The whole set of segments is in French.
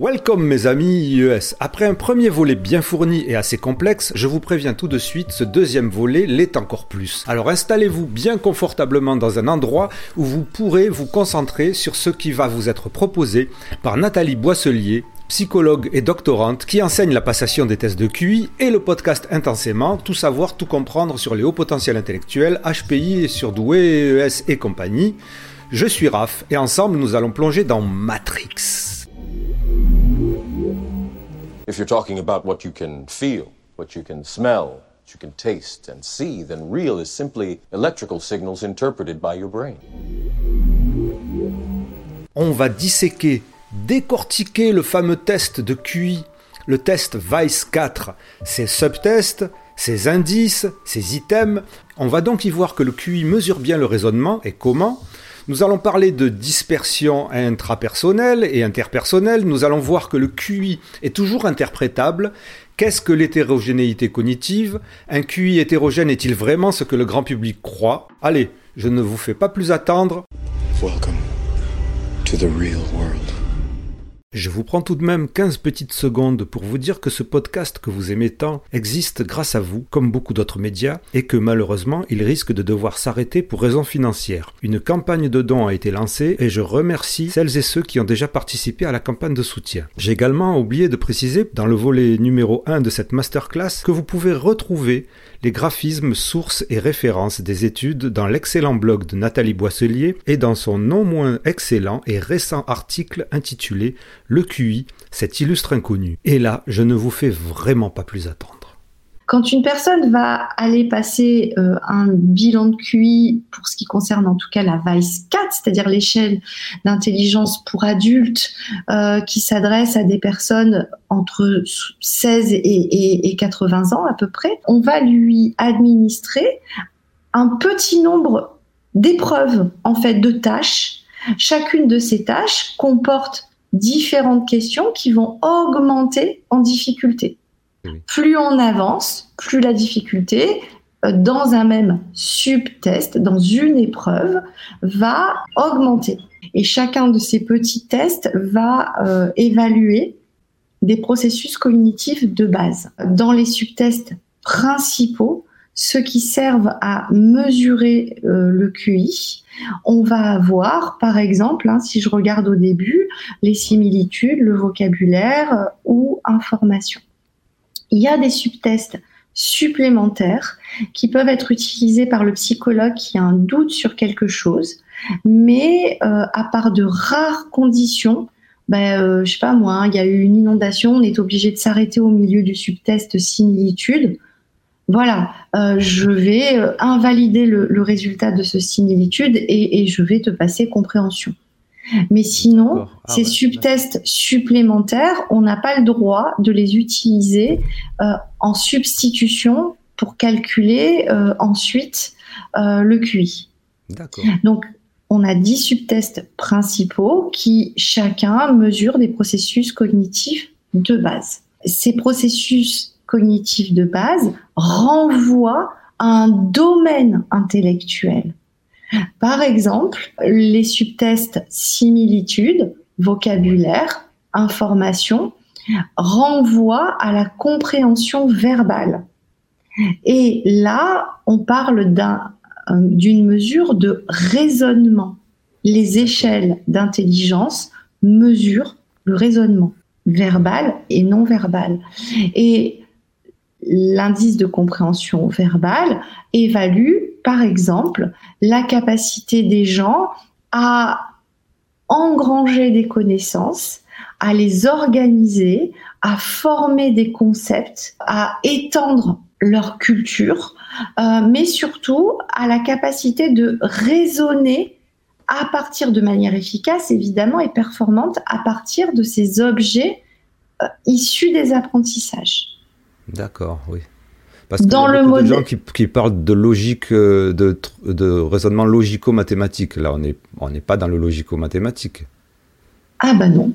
Welcome mes amis IES. Après un premier volet bien fourni et assez complexe, je vous préviens tout de suite, ce deuxième volet l'est encore plus. Alors installez-vous bien confortablement dans un endroit où vous pourrez vous concentrer sur ce qui va vous être proposé par Nathalie Boisselier, psychologue et doctorante qui enseigne la passation des tests de QI et le podcast Intensément, tout savoir, tout comprendre sur les hauts potentiels intellectuels, HPI et surdoué, ES et compagnie. Je suis Raph et ensemble nous allons plonger dans Matrix. If you're talking about what you can feel, what you can smell, what you can taste and see, then real is simply electrical signals interpreted by your brain. On va disséquer, décortiquer le fameux test de QI, le test Vice 4, ses subtests, ses indices, ses items. On va donc y voir que le QI mesure bien le raisonnement et comment, nous allons parler de dispersion intrapersonnelle et interpersonnelle. Nous allons voir que le QI est toujours interprétable. Qu'est-ce que l'hétérogénéité cognitive? Un QI hétérogène est-il vraiment ce que le grand public croit? Allez, je ne vous fais pas plus attendre. Welcome to the real world. Je vous prends tout de même 15 petites secondes pour vous dire que ce podcast que vous aimez tant existe grâce à vous, comme beaucoup d'autres médias, et que malheureusement il risque de devoir s'arrêter pour raisons financières. Une campagne de dons a été lancée et je remercie celles et ceux qui ont déjà participé à la campagne de soutien. J'ai également oublié de préciser dans le volet numéro 1 de cette masterclass que vous pouvez retrouver les graphismes, sources et références des études dans l'excellent blog de Nathalie Boisselier et dans son non moins excellent et récent article intitulé Le QI, cet illustre inconnu. Et là, je ne vous fais vraiment pas plus attendre. Quand une personne va aller passer euh, un bilan de QI pour ce qui concerne en tout cas la VICE 4, c'est-à-dire l'échelle d'intelligence pour adultes euh, qui s'adresse à des personnes entre 16 et, et 80 ans à peu près, on va lui administrer un petit nombre d'épreuves en fait de tâches. Chacune de ces tâches comporte différentes questions qui vont augmenter en difficulté. Plus on avance, plus la difficulté euh, dans un même subtest, dans une épreuve, va augmenter. Et chacun de ces petits tests va euh, évaluer des processus cognitifs de base. Dans les subtests principaux, ceux qui servent à mesurer euh, le QI, on va avoir, par exemple, hein, si je regarde au début, les similitudes, le vocabulaire ou information il y a des subtests supplémentaires qui peuvent être utilisés par le psychologue qui a un doute sur quelque chose, mais euh, à part de rares conditions, ben, euh, je sais pas moi, il y a eu une inondation, on est obligé de s'arrêter au milieu du subtest similitude. Voilà, euh, je vais invalider le, résultat de ce similitude et je vais te passer compréhension. Mais sinon, ah ces subtests supplémentaires, on n'a pas le droit de les utiliser euh, en substitution pour calculer euh, ensuite euh, le QI. Donc, on a 10 subtests principaux qui chacun mesure des processus cognitifs de base. Ces processus cognitifs de base renvoient à un domaine intellectuel. Par exemple, les subtests similitude, vocabulaire, information renvoient à la compréhension verbale. Et là, on parle euh, d'une mesure de raisonnement. Les échelles d'intelligence mesurent le raisonnement verbal et non verbal. Et l'indice de compréhension verbale évalue, par exemple, la capacité des gens à engranger des connaissances, à les organiser, à former des concepts, à étendre leur culture, euh, mais surtout à la capacité de raisonner à partir de manière efficace, évidemment, et performante, à partir de ces objets euh, issus des apprentissages. D'accord, oui. Parce qu'il y a beaucoup de gens qui, parlent de logique, euh, de, de raisonnement logico-mathématique. Là, on n'est on pas dans le logico-mathématique. Ah bah non.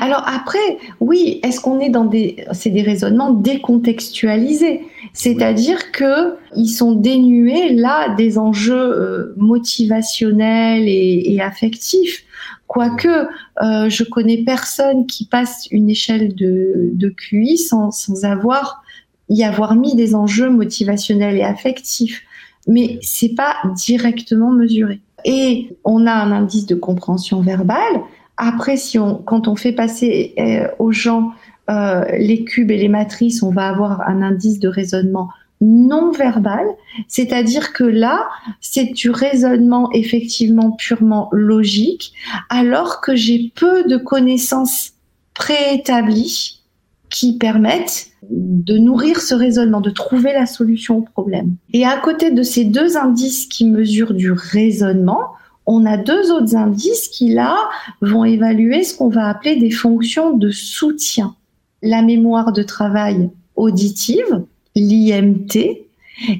Alors après, oui, est-ce qu'on est dans des, c'est des raisonnements décontextualisés, c'est-à-dire que ils sont dénués là des enjeux euh, motivationnels et, et affectifs Quoique, euh, je connais personne qui passe une échelle de, de QI sans, avoir y avoir mis des enjeux motivationnels et affectifs, mais c'est pas directement mesuré. Et on a un indice de compréhension verbale. Après, si on, quand on fait passer euh, aux gens euh, les cubes et les matrices, on va avoir un indice de raisonnement non verbal, c'est-à-dire que là, c'est du raisonnement effectivement purement logique, alors que j'ai peu de connaissances préétablies qui permettent de nourrir ce raisonnement, de trouver la solution au problème. Et à côté de ces deux indices qui mesurent du raisonnement, on a deux autres indices qui, là, vont évaluer ce qu'on va appeler des fonctions de soutien. La mémoire de travail auditive, l'IMT,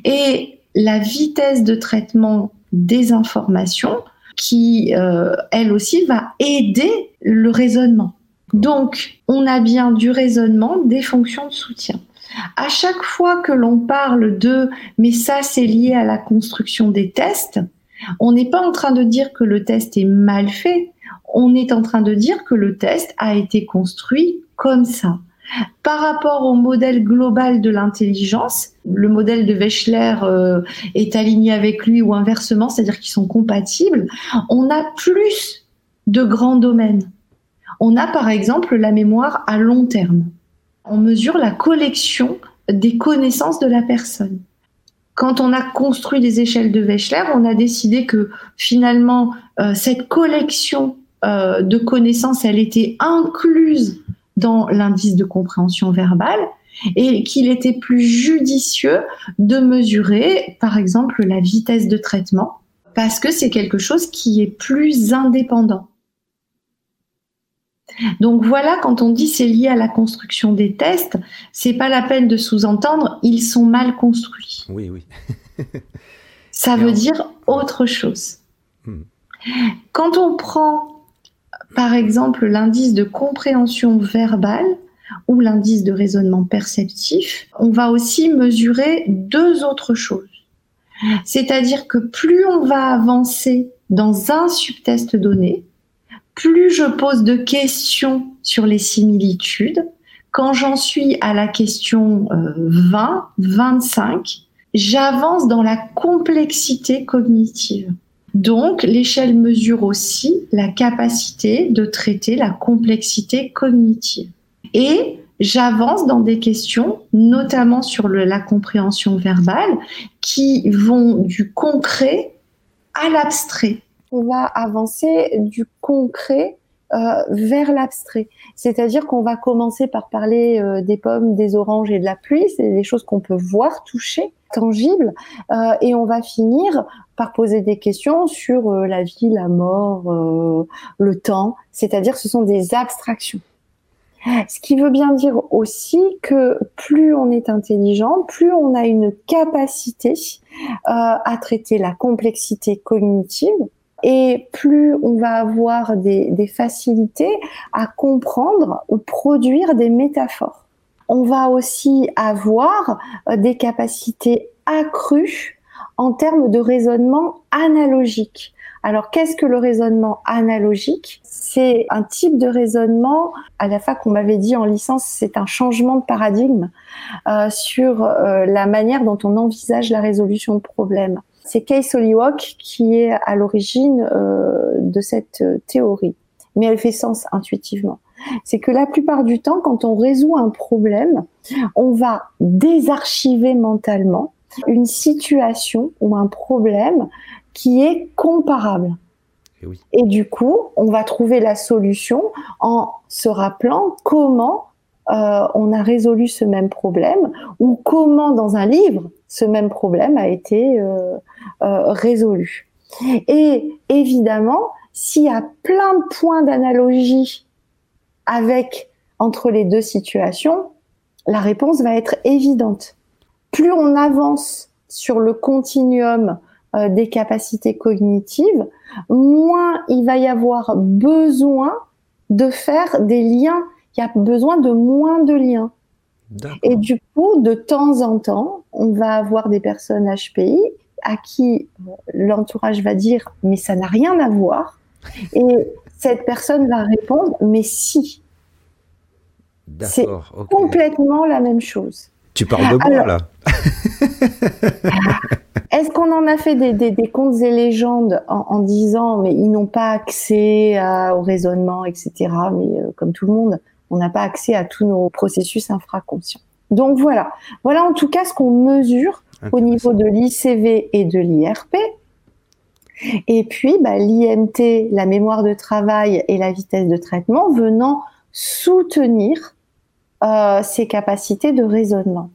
et la vitesse de traitement des informations qui, euh, elle aussi, va aider le raisonnement. Donc, on a bien du raisonnement, des fonctions de soutien. À chaque fois que l'on parle de mais ça c'est lié à la construction des tests, on n'est pas en train de dire que le test est mal fait, on est en train de dire que le test a été construit comme ça. Par rapport au modèle global de l'intelligence, le modèle de Wechsler euh, est aligné avec lui ou inversement, c'est-à-dire qu'ils sont compatibles, on a plus de grands domaines. On a par exemple la mémoire à long terme. On mesure la collection des connaissances de la personne. Quand on a construit les échelles de Wechsler, on a décidé que finalement euh, cette collection euh, de connaissances, elle était incluse dans l'indice de compréhension verbale et qu'il était plus judicieux de mesurer, par exemple, la vitesse de traitement, parce que c'est quelque chose qui est plus indépendant. Donc voilà, quand on dit c'est lié à la construction des tests, c'est pas la peine de sous-entendre ils sont mal construits. Oui, oui. Ça veut dire autre chose. Hmm. Quand on prend par exemple l'indice de compréhension verbale ou l'indice de raisonnement perceptif, on va aussi mesurer deux autres choses. C'est-à-dire que plus on va avancer dans un subtest donné, plus je pose de questions sur les similitudes, quand j'en suis à la question 20, euh, 25, j'avance dans la complexité cognitive. Donc, l'échelle mesure aussi la capacité de traiter la complexité cognitive. Et j'avance dans des questions, notamment sur la compréhension verbale, qui vont du concret à l'abstrait on va avancer du concret euh, vers l'abstrait. C'est-à-dire qu'on va commencer par parler euh, des pommes, des oranges et de la pluie, c'est des choses qu'on peut voir, toucher, tangibles, euh, et on va finir par poser des questions sur la vie, la mort, le temps, c'est-à-dire ce sont des abstractions. Ce qui veut bien dire aussi que plus on est intelligent, plus on a une capacité à traiter la complexité cognitive, et plus on va avoir des, facilités à comprendre ou produire des métaphores. On va aussi avoir euh, des capacités accrues en termes de raisonnement analogique. Alors, qu'est-ce que le raisonnement analogique? C'est un type de raisonnement, à la fac, on m'avait dit en licence, c'est un changement de paradigme euh, sur euh, la manière dont on envisage la résolution de problèmes. C'est Kay Soliwok qui est à l'origine euh, de cette euh, théorie, mais elle fait sens intuitivement. C'est que la plupart du temps, quand on résout un problème, on va désarchiver mentalement une situation ou un problème qui est comparable. Et, eh Et du coup, on va trouver la solution en se rappelant comment euh, on a résolu ce même problème ou comment dans un livre ce même problème a été euh, euh, résolu. Et évidemment, s'il y a plein de points d'analogie avec entre les deux situations, la réponse va être évidente. Plus on avance sur le continuum des capacités cognitives, moins il va y avoir besoin de faire des liens il y a besoin de moins de liens. Et du coup, de temps en temps, on va avoir des personnes HPI à qui l'entourage va dire mais ça n'a rien à voir. Et Cette personne va répondre, mais si. C'est complètement la même chose. Tu parles de moi là Est-ce qu'on en a fait des, contes et légendes en, disant mais ils n'ont pas accès au raisonnement, etc. Mais euh, comme tout le monde, on n'a pas accès à tous nos processus infraconscients. Donc voilà, voilà en tout cas ce qu'on mesure au niveau de l'ICV et de l'IRP. Et puis bah, l'IMT, la mémoire de travail et la vitesse de traitement venant soutenir euh, ces capacités de raisonnement.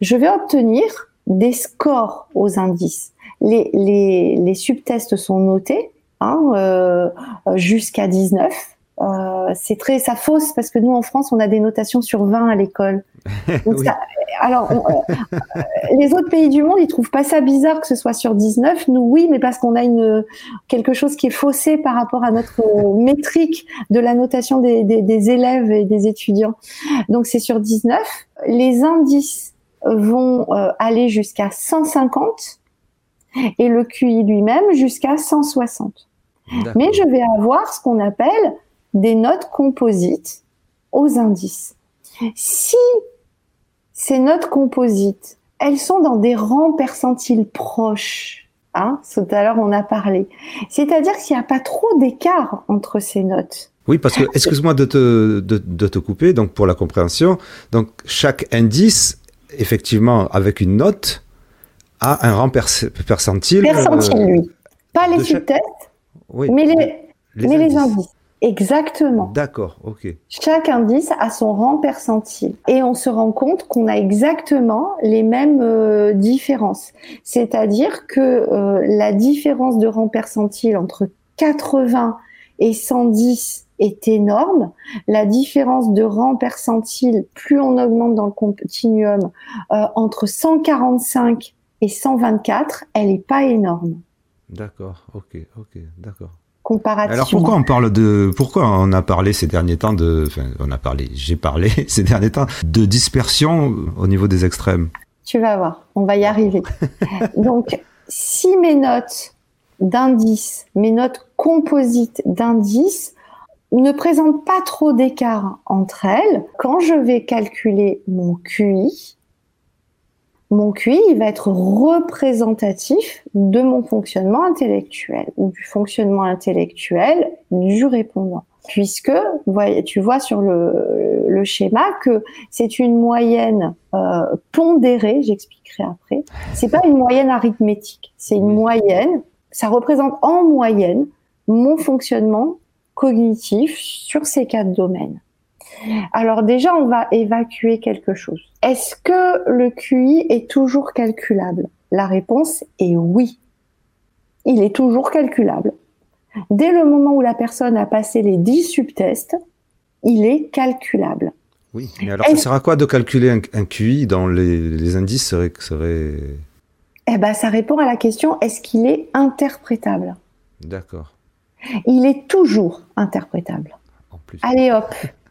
Je vais obtenir des scores aux indices. Les, les, les subtests sont notés hein, euh, jusqu'à 19. Euh, c'est très ça fausse parce que nous en France on a des notations sur 20 à l'école. alors euh, les autres pays du monde ils trouvent pas ça bizarre que ce soit sur 19. Nous oui, mais parce qu'on a une quelque chose qui est faussé par rapport à notre métrique de la notation des, des, des élèves et des étudiants. Donc c'est sur 19. Les indices vont euh, aller jusqu'à 150 et le QI lui-même jusqu'à 160. Mais je vais avoir ce qu'on appelle des notes composites aux indices. Si ces notes composites, elles sont dans des rangs percentiles proches, hein, tout à l'heure on a parlé, c'est-à-dire qu'il n'y a pas trop d'écart entre ces notes. Oui, parce que, excuse-moi de te, de, de te couper, donc pour la compréhension, donc chaque indice effectivement, avec une note, a un rang percentile. Percentile, euh, lui. Pas les subtests, mais, les, mais les, indices. Exactement. D'accord, ok. Chaque indice a son rang percentile. Et on se rend compte qu'on a exactement les mêmes euh, différences. C'est-à-dire que euh, la différence de rang percentile entre 80 et 110 est énorme. La différence de rang percentile, plus on augmente dans le continuum, euh, entre 145 et 124, elle n'est pas énorme. D'accord, ok, ok, d'accord. Comparativement. Alors pourquoi on parle de, pourquoi on a parlé ces derniers temps de, enfin, on a parlé, j'ai parlé ces derniers temps de dispersion au niveau des extrêmes? Tu vas voir, on va y arriver. Donc, si mes notes d'indice, mes notes composites d'indice ne présente pas trop d'écart entre elles. Quand je vais calculer mon QI, mon QI il va être représentatif de mon fonctionnement intellectuel ou du fonctionnement intellectuel du répondant. Puisque tu vois sur le, schéma que c'est une moyenne euh, pondérée, j'expliquerai après. C'est pas une moyenne arithmétique, c'est une moyenne. Ça représente en moyenne mon fonctionnement cognitif sur ces quatre domaines. Alors déjà, on va évacuer quelque chose. Est-ce que le QI est toujours calculable? La réponse est oui. Il est toujours calculable. Dès le moment où la personne a passé les 10 subtests, il est calculable. Oui, mais alors ça sert à quoi de calculer un, QI dans les, indices serait, serait... Eh ben, ça répond à la question est-ce qu'il est interprétable? D'accord il est toujours interprétable. Allez hop.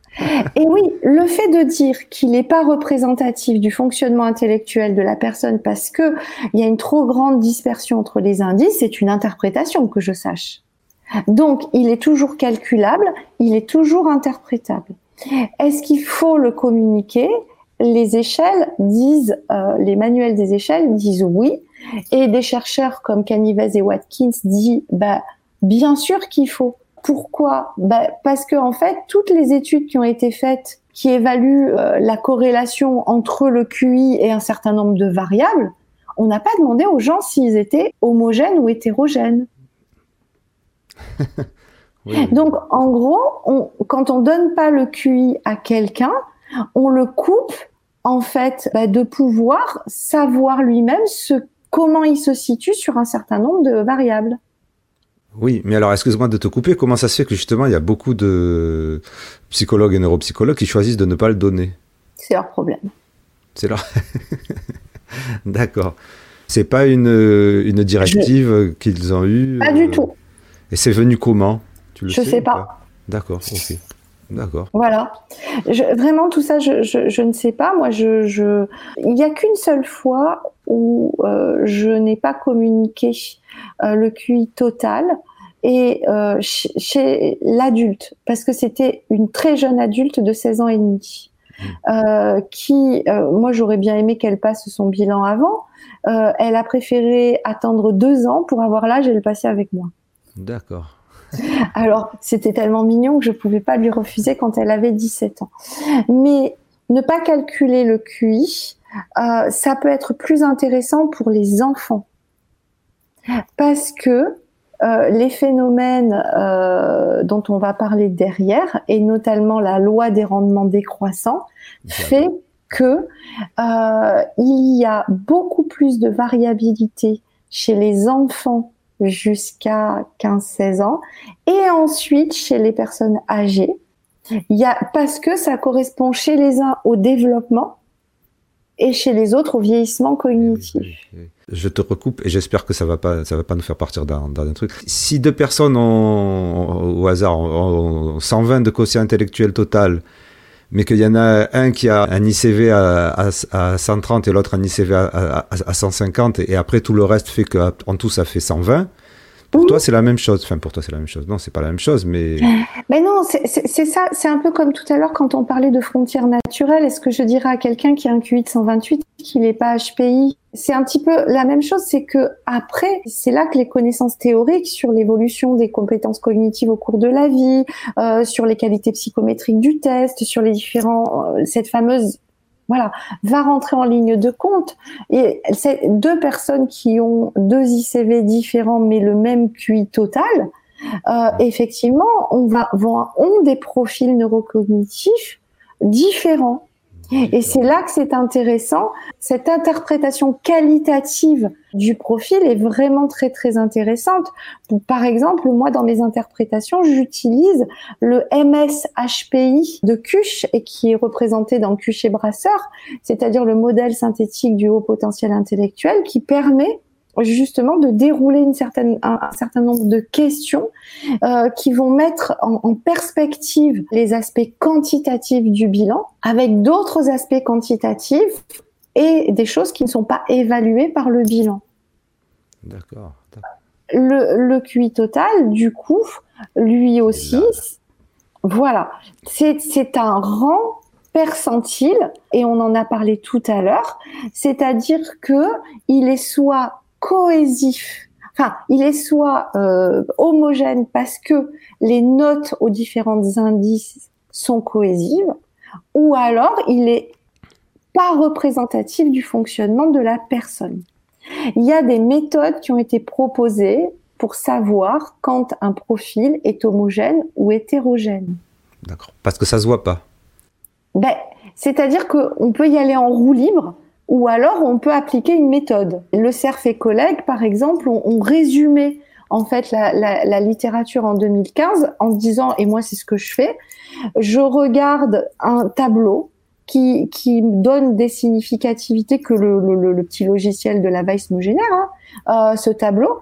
Et oui, le fait de dire qu'il n'est pas représentatif du fonctionnement intellectuel de la personne parce que il y a une trop grande dispersion entre les indices, c'est une interprétation que je sache. Donc, il est toujours calculable, il est toujours interprétable. Est-ce qu'il faut le communiquer? Les échelles disent, euh, les manuels des échelles disent oui, et des chercheurs comme Canivez et Watkins disent, bah Bien sûr qu'il faut. Pourquoi? Bah, Parce que en fait, toutes les études qui ont été faites qui évaluent euh, la corrélation entre le QI et un certain nombre de variables, on n'a pas demandé aux gens s'ils étaient homogènes ou hétérogènes. Donc, en gros, on, quand on donne pas le QI à quelqu'un, on le coupe en fait bah, de pouvoir savoir lui-même ce, comment il se situe sur un certain nombre de variables. Oui, mais alors excuse-moi de te couper, comment ça se fait que justement il y a beaucoup de psychologues et neuropsychologues qui choisissent de ne pas le donner? C'est leur problème. C'est leur... D'accord. C'est pas une, une directive qu'ils ont eue Pas du euh, tout. Et c'est venu comment? Tu le Je sais, sais pas. D'accord, ok. D'accord. Voilà. vraiment, tout ça, je, je, ne sais pas. Moi, je, je... il n'y a qu'une seule fois où euh, je n'ai pas communiqué le QI total. et euh, chez, l'adulte, parce que c'était une très jeune adulte de 16 ans et demi, mmh. euh, qui, euh, moi j'aurais bien aimé qu'elle passe son bilan avant, elle a préféré attendre deux ans pour avoir l'âge et le passer avec moi. D'accord. Alors, c'était tellement mignon que je ne pouvais pas lui refuser quand elle avait 17 ans. Mais ne pas calculer le QI, ça peut être plus intéressant pour les enfants. Parce que euh, les phénomènes euh, dont on va parler derrière, et notamment la loi des rendements décroissants, fait que euh, il y a beaucoup plus de variabilité chez les enfants jusqu'à 15-16 ans et ensuite chez les personnes âgées. Il y a, parce que ça correspond chez les uns au développement et chez les autres au vieillissement cognitif. Je te recoupe et j'espère que ça va pas, ça va pas nous faire partir d'un truc. Si deux personnes ont, au hasard, ont 120 de quotient intellectuel total, mais qu'il y en a un qui a un ICV à, à, 130 et l'autre un ICV à, à, 150, et après tout le reste fait qu'en tout ça fait 120, pour toi, c'est la même chose. Enfin, pour toi, c'est la même chose. Non, c'est pas la même chose, mais. Mais non, c'est ça. C'est un peu comme tout à l'heure quand on parlait de frontières naturelles. Est-ce que je dirais à quelqu'un qui a un QI de 128 qu'il n'est pas HPI C'est un petit peu la même chose. C'est que après, c'est là que les connaissances théoriques sur l'évolution des compétences cognitives au cours de la vie, euh, sur les qualités psychométriques du test, sur les différents, euh, cette fameuse voilà, va rentrer en ligne de compte. Et c'est deux personnes qui ont deux ICV différents mais le même QI total. Euh, effectivement, on va ont des profils neurocognitifs différents. Et c'est là que c'est intéressant. Cette interprétation qualitative du profil est vraiment très très intéressante. Par exemple, moi dans mes interprétations, j'utilise le MSHPI de Cuche et qui est représenté dans Cuche et Brasseur, c'est-à-dire le modèle synthétique du haut potentiel intellectuel qui permet justement de dérouler une certaine, un, certain nombre de questions euh, qui vont mettre en, en, perspective les aspects quantitatifs du bilan avec d'autres aspects quantitatifs et des choses qui ne sont pas évaluées par le bilan. D'accord. Le, le QI total, du coup, lui aussi, voilà, c'est un rang percentile et on en a parlé tout à l'heure, c'est-à-dire que il est soit cohésif. Enfin, il est soit euh, homogène parce que les notes aux différents indices sont cohésives, ou alors il est pas représentatif du fonctionnement de la personne. Il y a des méthodes qui ont été proposées pour savoir quand un profil est homogène ou hétérogène. D'accord. Parce que ça se voit pas. Ben, c'est-à-dire qu'on peut y aller en roue libre ou alors on peut appliquer une méthode. Le CERF et collègues, par exemple, ont, résumé en fait la, littérature en 2015 en disant, et moi c'est ce que je fais, je regarde un tableau qui, qui donne des significativités que le, petit logiciel de la Weiss me génère, hein, euh, ce tableau,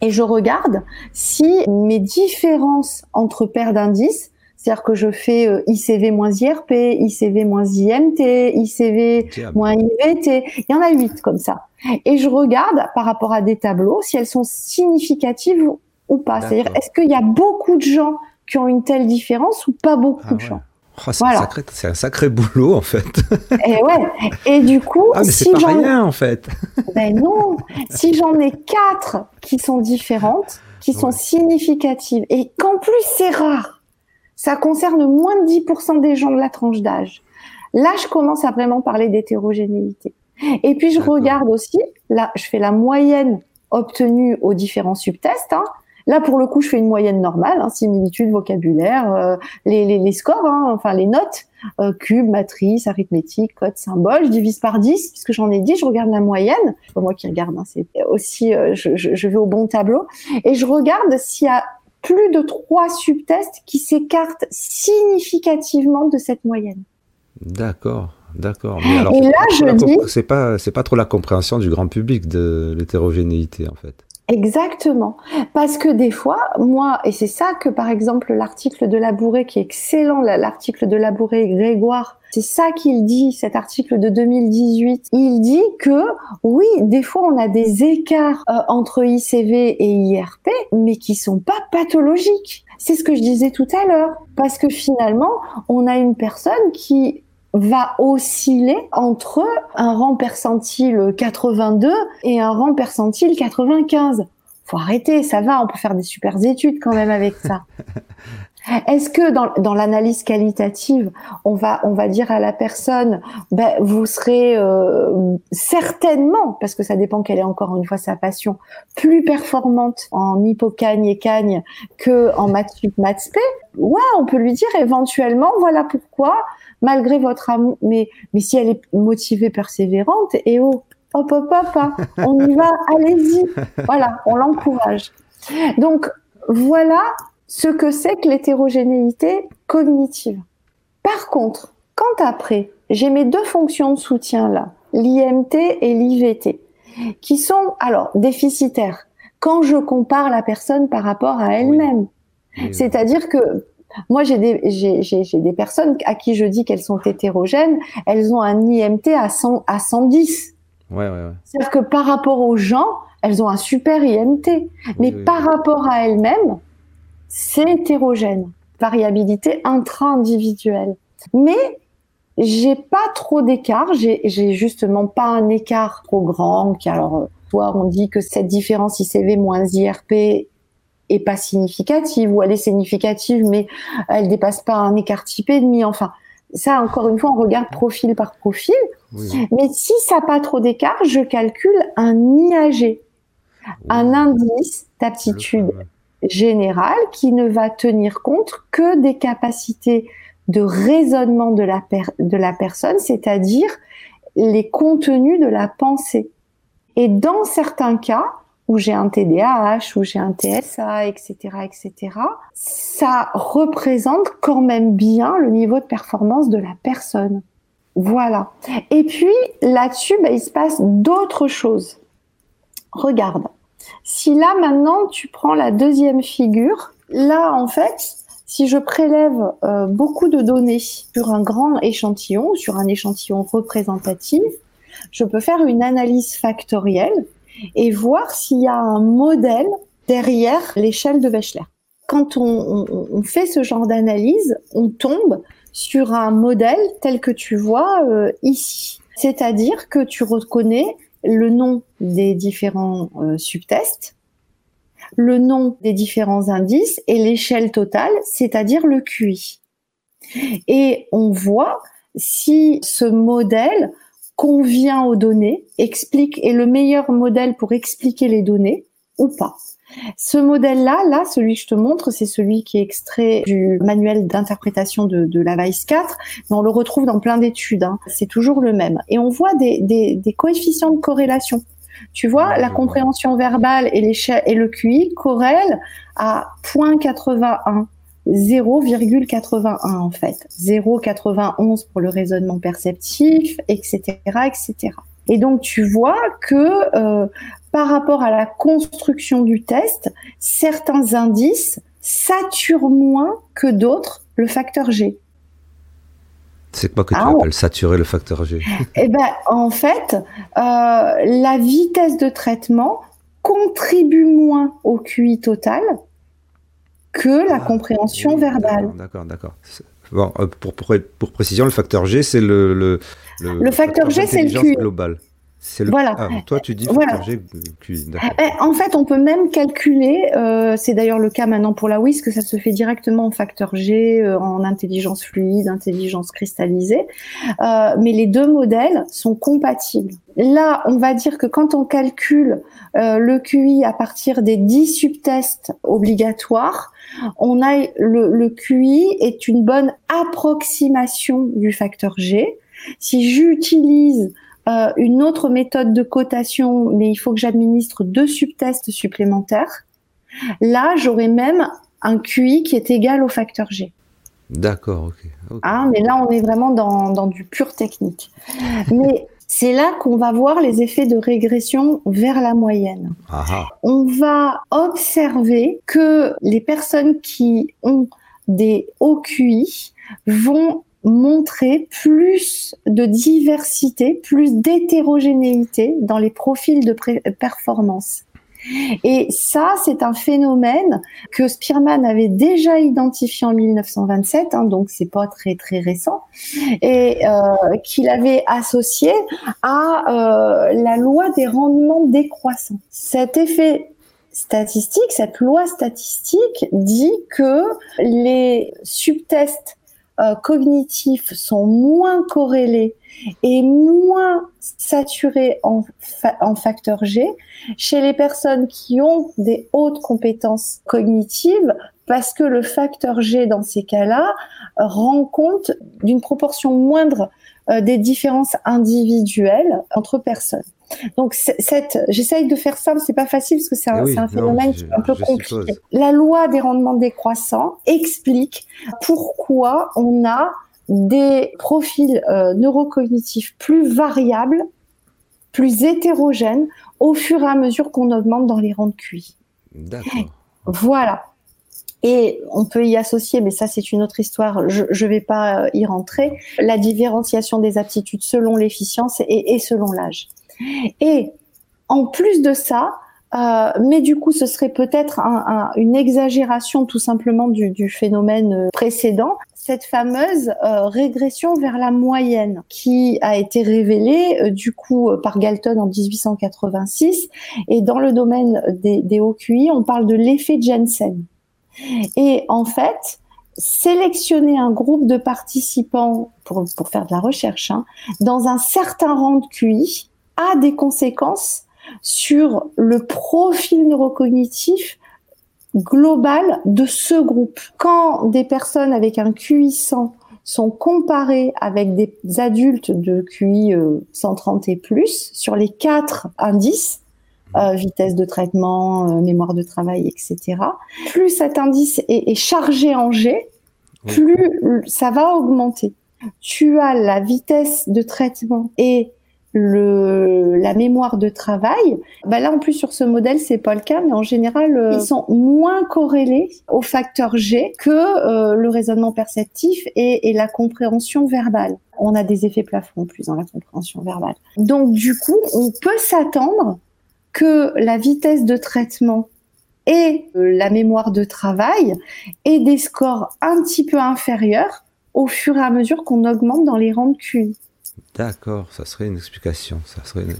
et je regarde si mes différences entre paires d'indices c'est-à-dire que je fais euh, ICV moins IRP, ICV moins IMT, ICV moins IVT. Il y en a huit comme ça. Et je regarde par rapport à des tableaux si elles sont significatives ou pas. C'est-à-dire, est-ce qu'il y a beaucoup de gens qui ont une telle différence ou pas beaucoup ah de gens oh, c'est, un sacré, boulot en fait. Et ouais. Et du coup, ah, mais c'est pas rien en fait. Ben non. si j'en ai quatre qui sont différentes, qui sont significatives, et qu'en plus c'est rare, ça concerne moins de 10% des gens de la tranche d'âge. Là, je commence à vraiment parler d'hétérogénéité. Et puis, je regarde aussi, là, je fais la moyenne obtenue aux différents subtests. Hein. Là, pour le coup, je fais une moyenne normale, hein, similitude, vocabulaire, euh, les, les, les, scores, hein, enfin les notes, euh, cube, matrice, arithmétique, code, symbole. Je divise par 10, puisque j'en ai dit, je regarde la moyenne. C'est pas moi qui regarde, hein, c'est aussi, euh, je, je, je vais au bon tableau. Et je regarde s'il y a plus de trois subtests qui s'écartent significativement de cette moyenne. D'accord, d'accord. Mais alors, Et là, je dis, c'est pas, c'est pas trop la compréhension du grand public de l'hétérogénéité en fait. Exactement. Parce que des fois, moi, et c'est ça que par exemple l'article de Labouré, qui est excellent, l'article de Labouré et Grégoire, c'est ça qu'il dit, cet article de 2018. Il dit que oui, des fois on a des écarts euh, entre ICV et IRP, mais qui sont pas pathologiques. C'est ce que je disais tout à l'heure. Parce que finalement, on a une personne qui va osciller entre un rang percentile 82 et un rang percentile 95. Faut arrêter, ça va, on peut faire des super études quand même avec ça. Est-ce que dans, dans l'analyse qualitative, on va on va dire à la personne, ben, vous serez euh, certainement, parce que ça dépend quelle est encore une fois sa passion, plus performante en hippocagne et cagne que en maths sup, maths Ouais, on peut lui dire éventuellement, voilà pourquoi malgré votre amour, mais, mais si elle est motivée, persévérante, et oh, hop, hop, hop, hein, on y va, allez-y. Voilà, on l'encourage. Donc, voilà ce que c'est que l'hétérogénéité cognitive. Par contre, quand après, j'ai mes deux fonctions de soutien là, l'IMT et l'IVT, qui sont alors déficitaires quand je compare la personne par rapport à elle-même. C'est-à-dire que moi, j'ai des, personnes à qui je dis qu'elles sont hétérogènes, elles ont un IMT à, 100, à 110. Ouais, ouais, ouais. C'est-à-dire que par rapport aux gens, elles ont un super IMT. mais par rapport à elles-mêmes, c'est hétérogène. Variabilité intra-individuelle. Mais j'ai pas trop d'écart. J'ai, justement pas un écart trop grand. Qui, alors, soit on dit que cette différence ICV moins IRP est pas significative ou elle est significative mais elle dépasse pas un écart type et demi. Enfin, ça encore une fois, on regarde profil par profil. Mais si ça n'a pas trop d'écart, je calcule un IAG, un indice d'aptitude générale qui ne va tenir compte que des capacités de raisonnement de la, de la personne, c'est-à-dire les contenus de la pensée. Et dans certains cas, où j'ai un TDAH, où j'ai un TSA, etc., etc., ça représente quand même bien le niveau de performance de la personne. Voilà. Et puis là-dessus, bah, il se passe d'autres choses. Regarde. Si là maintenant tu prends la deuxième figure, là en fait, si je prélève euh, beaucoup de données sur un grand échantillon, sur un échantillon représentatif, je peux faire une analyse factorielle et voir s'il y a un modèle derrière l'échelle de Wechsler. Quand on, fait ce genre d'analyse, on tombe sur un modèle tel que tu vois euh, ici. C'est-à-dire que tu reconnais le nom des différents euh, subtests, le nom des différents indices et l'échelle totale, c'est-à-dire le QI. Et on voit si ce modèle convient aux données, explique, est le meilleur modèle pour expliquer les données ou pas. Ce modèle-là, là, celui que je te montre, c'est celui qui est extrait du manuel d'interprétation de, de, la VICE 4, mais on le retrouve dans plein d'études. Hein. C'est toujours le même. Et on voit des, des, des coefficients de corrélation. Tu vois, la compréhension verbale et, et le QI corrèlent à 0.81. 0,81 en fait. 0,91 pour le raisonnement perceptif, etc., etc. Et donc tu vois que euh, par rapport à la construction du test, certains indices saturent moins que d'autres le facteur G. C'est quoi que tu ah, appelles saturer le facteur G? Eh ben, en fait, euh, la vitesse de traitement contribue moins au QI total que la ah, compréhension verbale. D'accord, d'accord. Bon, euh, pour, pour, pour, précision, le facteur G, c'est le, le, le, facteur, G, c'est le Q. global. Le... Voilà. Ah, toi, tu dis facteur G, QI. Eh, en fait, on peut même calculer, euh, c'est d'ailleurs le cas maintenant pour la WIS, que ça se fait directement en facteur G, euh, en intelligence fluide, intelligence cristallisée. Euh, mais les deux modèles sont compatibles. Là, on va dire que quand on calcule le QI à partir des 10 subtests obligatoires, on a le, le QI est une bonne approximation du facteur G. Si j'utilise euh, une autre méthode de cotation, mais il faut que j'administre deux subtests supplémentaires, là j'aurai même un QI qui est égal au facteur G. D'accord, ok. Ah, mais là on est vraiment dans, dans du pur technique. Mais c'est là qu'on va voir les effets de régression vers la moyenne. On va observer que les personnes qui ont des hauts QI vont montrer plus de diversité, plus d'hétérogénéité dans les profils de performance. Et ça, c'est un phénomène que Spearman avait déjà identifié en 1927, hein, donc c'est pas très très récent, et euh, qu'il avait associé à euh, la loi des rendements décroissants. Cet effet statistique, cette loi statistique dit que les subtests euh, cognitifs sont moins corrélés et moins saturés en, facteur G chez les personnes qui ont des hautes compétences cognitives parce que le facteur G dans ces cas-là rend compte d'une proportion moindre des différences individuelles entre personnes. Donc cette, j'essaye de faire simple, c'est pas facile parce que c'est un, eh un, phénomène qui est un peu compliqué. La loi des rendements décroissants explique pourquoi on a des profils euh, neurocognitifs plus variables, plus hétérogènes au fur et à mesure qu'on augmente dans les rangs de QI. D'accord. Voilà. Et on peut y associer, mais ça c'est une autre histoire, je ne vais pas euh, y rentrer, la différenciation des aptitudes selon l'efficience et selon l'âge. Et en plus de ça, euh, mais du coup, ce serait peut-être une exagération tout simplement du, phénomène euh, précédent. Cette fameuse euh, régression vers la moyenne qui a été révélée du coup par Galton en 1886 et dans le domaine des, des hauts QI, on parle de l'effet Jensen. Et en fait, sélectionner un groupe de participants pour, pour faire de la recherche hein, dans un certain rang de QI a des conséquences sur le profil neurocognitif global de ce groupe. Quand des personnes avec un QI 100 sont comparées avec des adultes de QI 130 euh, et plus sur les quatre indices, euh, vitesse de traitement, euh, mémoire de travail, etc. Plus cet indice est, est chargé en G, plus ça va augmenter. Tu as la vitesse de traitement et le, la mémoire de travail. Bah là, en plus, sur ce modèle, c'est pas le cas, mais en général, euh, ils sont moins corrélés au facteur G que euh, le raisonnement perceptif et, et, la compréhension verbale. On a des effets plafonds en plus dans la compréhension verbale. Donc, du coup, on peut s'attendre que la vitesse de traitement et euh, la mémoire de travail aient des scores un petit peu inférieurs au fur et à mesure qu'on augmente dans les rangs de QI. D'accord, ça serait une explication.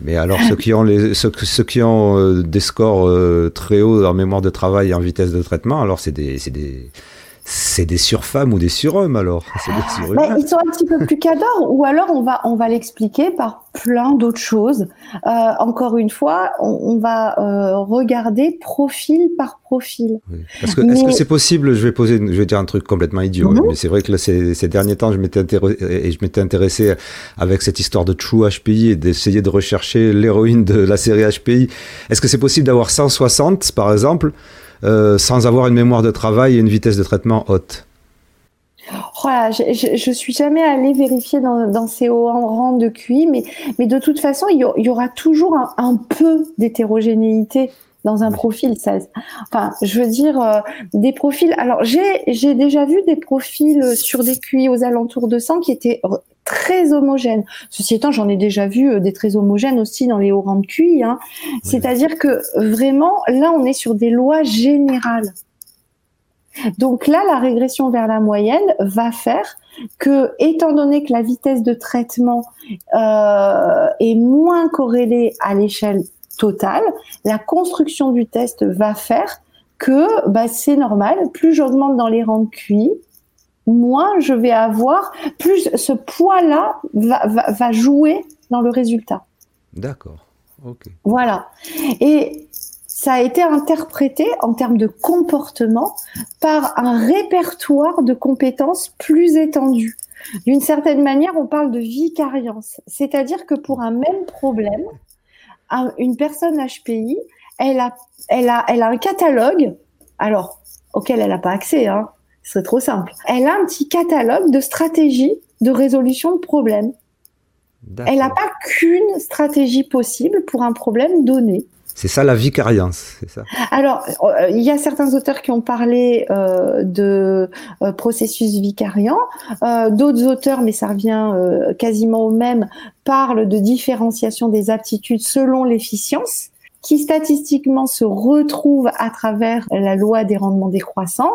Mais alors, ceux qui ont, les, ceux, qui ont euh, des scores euh, très hauts en mémoire de travail et en vitesse de traitement, alors c'est des, des, c'est des surfemmes ou des surhommes alors Mais Ils sont un petit peu plus cadors ou alors on va, on va l'expliquer par plein d'autres choses. Euh, encore une fois, on, va euh, regarder profil par profil. Parce que est-ce que c'est possible Je vais poser, je vais dire un truc complètement idiot, mhm. mais c'est vrai que là, ces, ces, derniers temps, je m'étais et je m'étais intéressé avec cette histoire de True HPI et d'essayer de rechercher l'héroïne de la série HPI. Est-ce que c'est possible d'avoir 160 par exemple? Euh, sans avoir une mémoire de travail et une vitesse de traitement haute voilà, je, je, suis jamais allée vérifier dans, ces hauts rangs de QI, mais, mais de toute façon, il y, aura toujours un, peu d'hétérogénéité dans un profil. Ça, enfin, je veux dire, euh, des profils. Alors, j'ai déjà vu des profils sur des QI aux alentours de 100 qui étaient très homogène. Ceci étant, j'en ai déjà vu euh, des très homogènes aussi dans les hauts rangs de QI. Hein. C'est-à-dire que vraiment, là, on est sur des lois générales. Donc là, la régression vers la moyenne va faire que, étant donné que la vitesse de traitement euh, est moins corrélée à l'échelle totale, la construction du test va faire que bah, c'est normal, plus j'augmente dans les rangs de QI, moins je vais avoir, plus ce poids-là va, jouer dans le résultat. D'accord. Voilà. Et ça a été interprété en termes de comportement par un répertoire de compétences plus étendu. D'une certaine manière, on parle de vicariance, c'est-à-dire que pour un même problème, une personne HPI, elle a, elle a, elle a un catalogue, alors auquel elle n'a pas accès, hein, c'est trop simple. Elle a un petit catalogue de stratégies de résolution de problèmes. Elle n'a pas qu'une stratégie possible pour un problème donné. C'est ça la vicariance, c'est ça? Alors, euh, il y a certains auteurs qui ont parlé euh, de euh, processus vicariant. D'autres auteurs, mais ça revient quasiment au même, parlent de différenciation des aptitudes selon l'efficience qui statistiquement se retrouvent à travers la loi des rendements décroissants,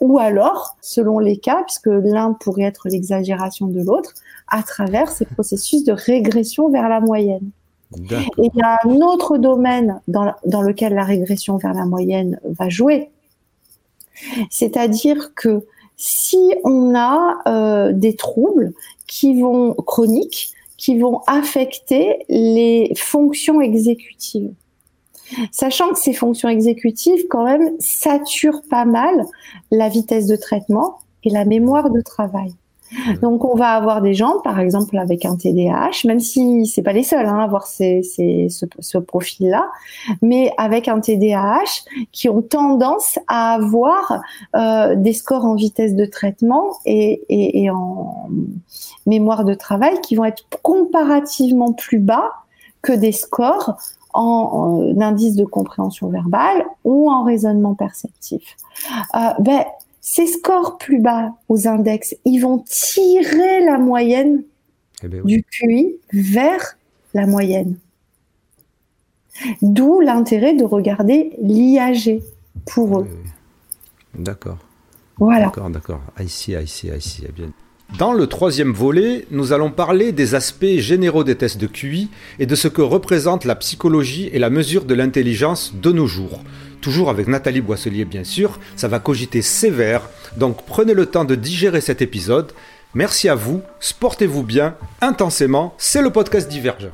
ou alors, selon les cas, puisque l'un pourrait être l'exagération de l'autre, à travers ces processus de régression vers la moyenne. Et il y a un autre domaine dans, dans lequel la régression vers la moyenne va jouer. C'est-à-dire que si on a euh, des troubles qui vont chroniques, qui vont affecter les fonctions exécutives, sachant que ces fonctions exécutives quand même saturent pas mal la vitesse de traitement et la mémoire de travail. Donc on va avoir des gens, par exemple avec un TDAH, même si c'est pas les seuls hein, à avoir ce, profil-là, mais avec un TDAH qui ont tendance à avoir euh, des scores en vitesse de traitement et, en mémoire de travail qui vont être comparativement plus bas que des scores en, en indice de compréhension verbale ou en raisonnement perceptif. Euh, ben, ces scores plus bas aux index, ils vont tirer la moyenne eh ben du QI vers la moyenne. D'où l'intérêt de regarder l'IAG pour eux. D'accord. Voilà. D'accord, d'accord. Ici, ici, ici. Bien. Dans le troisième volet, nous allons parler des aspects généraux des tests de QI et de ce que représente la psychologie et la mesure de l'intelligence de nos jours toujours avec Nathalie Boisselier bien sûr, ça va cogiter sévère, donc prenez le temps de digérer cet épisode. Merci à vous, sportez-vous bien, intensément, c'est le podcast Divergent.